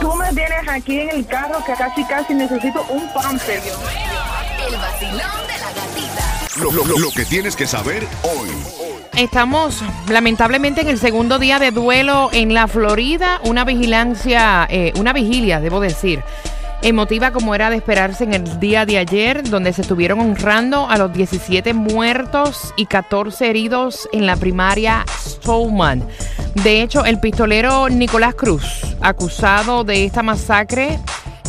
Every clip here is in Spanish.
Tú me tienes aquí en el carro que casi casi necesito un pamper. El vacilón de la gatita. Lo, lo- lo- lo que tienes que saber hoy. Estamos lamentablemente en el segundo día de duelo en la Florida, una vigilancia, eh, una vigilia, debo decir, emotiva como era de esperarse en el día de ayer, donde se estuvieron honrando a los 17 muertos y 14 heridos en la primaria Stowman. De hecho, el pistolero Nicolás Cruz, acusado de esta masacre,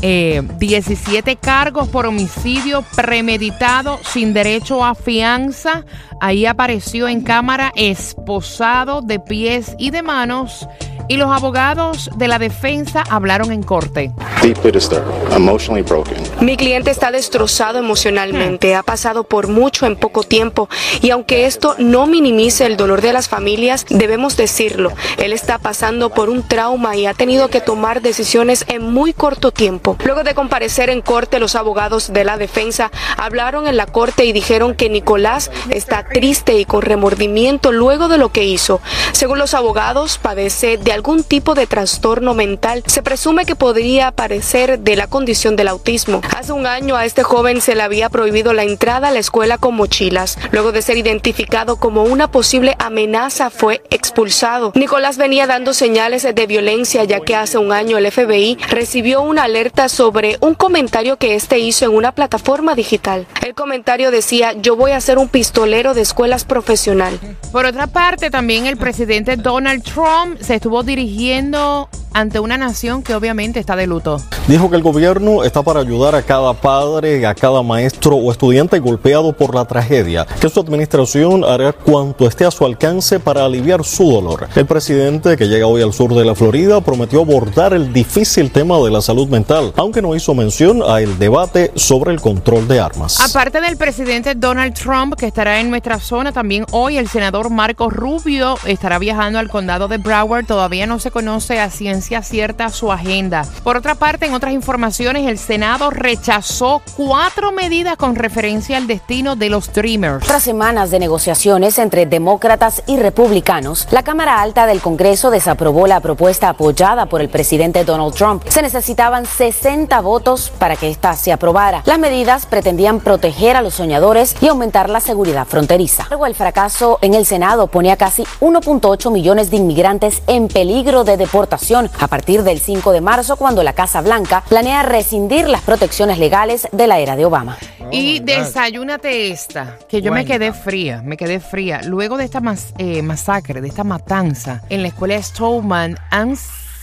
eh, 17 cargos por homicidio premeditado sin derecho a fianza. Ahí apareció en cámara esposado de pies y de manos. Y los abogados de la defensa hablaron en corte. deeply disturbed, emotionally broken. Mi cliente está destrozado emocionalmente, ha pasado por mucho en poco tiempo y aunque esto no minimice el dolor de las familias, debemos decirlo, él está pasando por un trauma y ha tenido que tomar decisiones en muy corto tiempo. Luego de comparecer en corte, los abogados de la defensa hablaron en la corte y dijeron que Nicolás está triste y con remordimiento luego de lo que hizo. Según los abogados, padece de algún tipo de trastorno mental. Se presume que podría parecer de la condición del autismo. Hace un año a este joven se le había prohibido la entrada a la escuela con mochilas. Luego de ser identificado como una posible amenaza, fue expulsado. Nicolás venía dando señales de violencia ya que hace un año el FBI recibió una alerta sobre un comentario que este hizo en una plataforma digital. El comentario decía, yo voy a ser un pistolero de escuelas profesional. Por otra parte, también el presidente Donald Trump se estuvo dirigiendo ante una nación que obviamente está de luto. Dijo que el gobierno está para ayudar a cada padre, a cada maestro o estudiante golpeado por la tragedia, que su administración hará cuanto esté a su alcance para aliviar su dolor. El presidente, que llega hoy al sur de la Florida, prometió abordar el difícil tema de la salud mental, aunque no hizo mención a el debate sobre el control de armas. Aparte del presidente Donald Trump, que estará en nuestra zona, también hoy el senador Marco Rubio estará viajando al condado de Broward. Todavía no se conoce a ciencia cierta su agenda. Por otra parte, en otras informaciones, el Senado rechazó cuatro medidas con referencia al destino de los Dreamers. Tras semanas de negociaciones entre demócratas y republicanos, la Cámara Alta del Congreso desaprobó la propuesta apoyada por el presidente Donald Trump. Se necesitaban 60 votos para que ésta se aprobara. Las medidas pretendían proteger a los soñadores y aumentar la seguridad fronteriza. Luego, el fracaso en el Senado pone a casi 1.8 millones de inmigrantes en peligro de deportación a partir del 5 de marzo, cuando la Casa Blanca planea rescindir las protecciones legales de la era de Obama. Y desayúnate esta, que yo me quedé fría, me quedé fría. Luego de esta mas- eh, masacre, de esta matanza en la escuela Stowman, han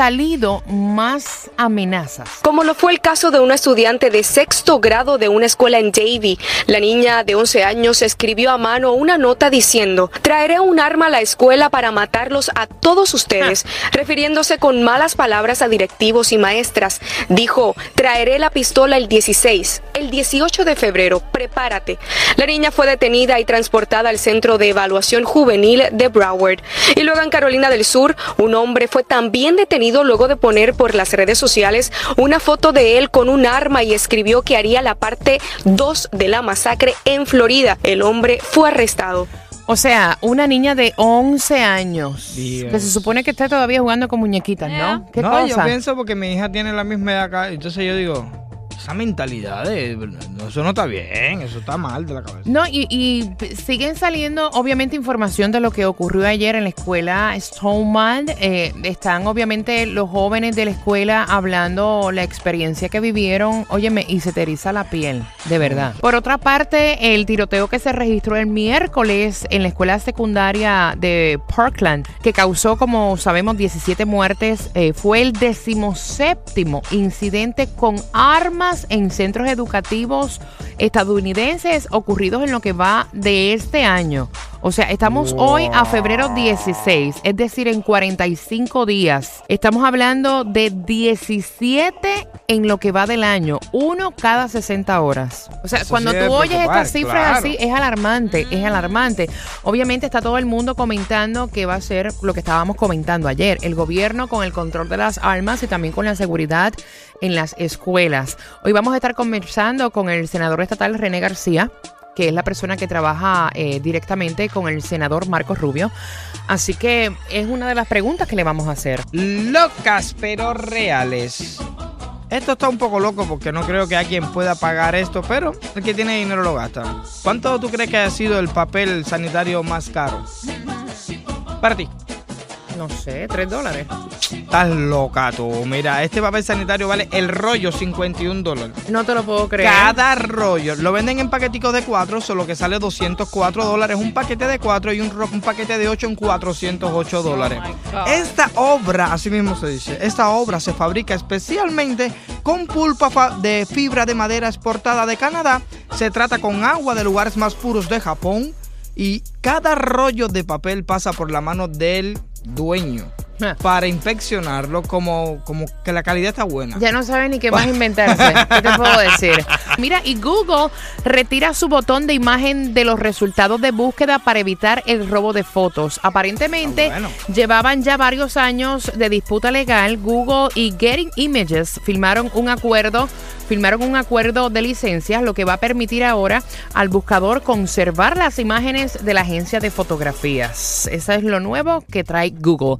salido más amenazas. Como lo fue el caso de una estudiante de sexto grado de una escuela en Davie. La niña de 11 años escribió a mano una nota diciendo, traeré un arma a la escuela para matarlos a todos ustedes, refiriéndose con malas palabras a directivos y maestras. Dijo, traeré la pistola el 16, el 18 de febrero, prepárate. La niña fue detenida y transportada al Centro de Evaluación Juvenil de Broward. Y luego en Carolina del Sur, un hombre fue también detenido luego de poner por las redes sociales una foto de él con un arma y escribió que haría la parte 2 de la masacre en Florida. El hombre fue arrestado. O sea, una niña de 11 años, Dios. que se supone que está todavía jugando con muñequitas, ¿no? ¿Qué no, cosa? yo pienso porque mi hija tiene la misma edad acá, entonces yo digo, esa mentalidad de, eso no está bien, eso está mal de la cabeza. No, y, siguen saliendo obviamente información de lo que ocurrió ayer en la escuela Stoneman. Eh, están obviamente los jóvenes de la escuela hablando la experiencia que vivieron. Óyeme, y se te la piel, de verdad. Por otra parte, el tiroteo que se registró el miércoles en la escuela secundaria de Parkland, que causó, como sabemos, 17 muertes, eh, fue el decimoséptimo incidente con armas en centros educativos estadounidenses ocurridos en lo que va de este año. O sea, estamos hoy a febrero 16, es decir, en 45 días. Estamos hablando de 17 en lo que va del año, uno cada 60 horas. O sea, Eso cuando sí tú es oyes estas cifras claro. así, es alarmante, es alarmante. Obviamente está todo el mundo comentando que va a ser lo que estábamos comentando ayer, el gobierno con el control de las armas y también con la seguridad en las escuelas. Hoy vamos a estar conversando con el senador estatal René García que es la persona que trabaja eh, directamente con el senador Marcos Rubio. Así que es una de las preguntas que le vamos a hacer. Locas pero reales. Esto está un poco loco porque no creo que alguien pueda pagar esto, pero el que tiene dinero lo gasta. ¿Cuánto tú crees que ha sido el papel sanitario más caro? Para ti. No sé, tres dólares. Estás loca tú. Mira, este papel sanitario vale el rollo 51 dólares. No te lo puedo creer. Cada rollo. Lo venden en paqueticos de 4, solo que sale 204 dólares. Un paquete de 4 y un, un paquete de 8 en 408 dólares. Oh esta obra, así mismo se dice, esta obra se fabrica especialmente con pulpa de fibra de madera exportada de Canadá. Se trata con agua de lugares más puros de Japón. Y cada rollo de papel pasa por la mano del dueño Ah. para inspeccionarlo como, como que la calidad está buena. Ya no sabe ni qué más inventarse. ¿Qué te puedo decir? Mira, y Google retira su botón de imagen de los resultados de búsqueda para evitar el robo de fotos. Aparentemente, Ah, bueno. llevaban ya varios años de disputa legal. Google y Getting Images firmaron un acuerdo. Firmaron un acuerdo de licencias, lo que va a permitir ahora al buscador conservar las imágenes de la agencia de fotografías. Eso es lo nuevo que trae Google.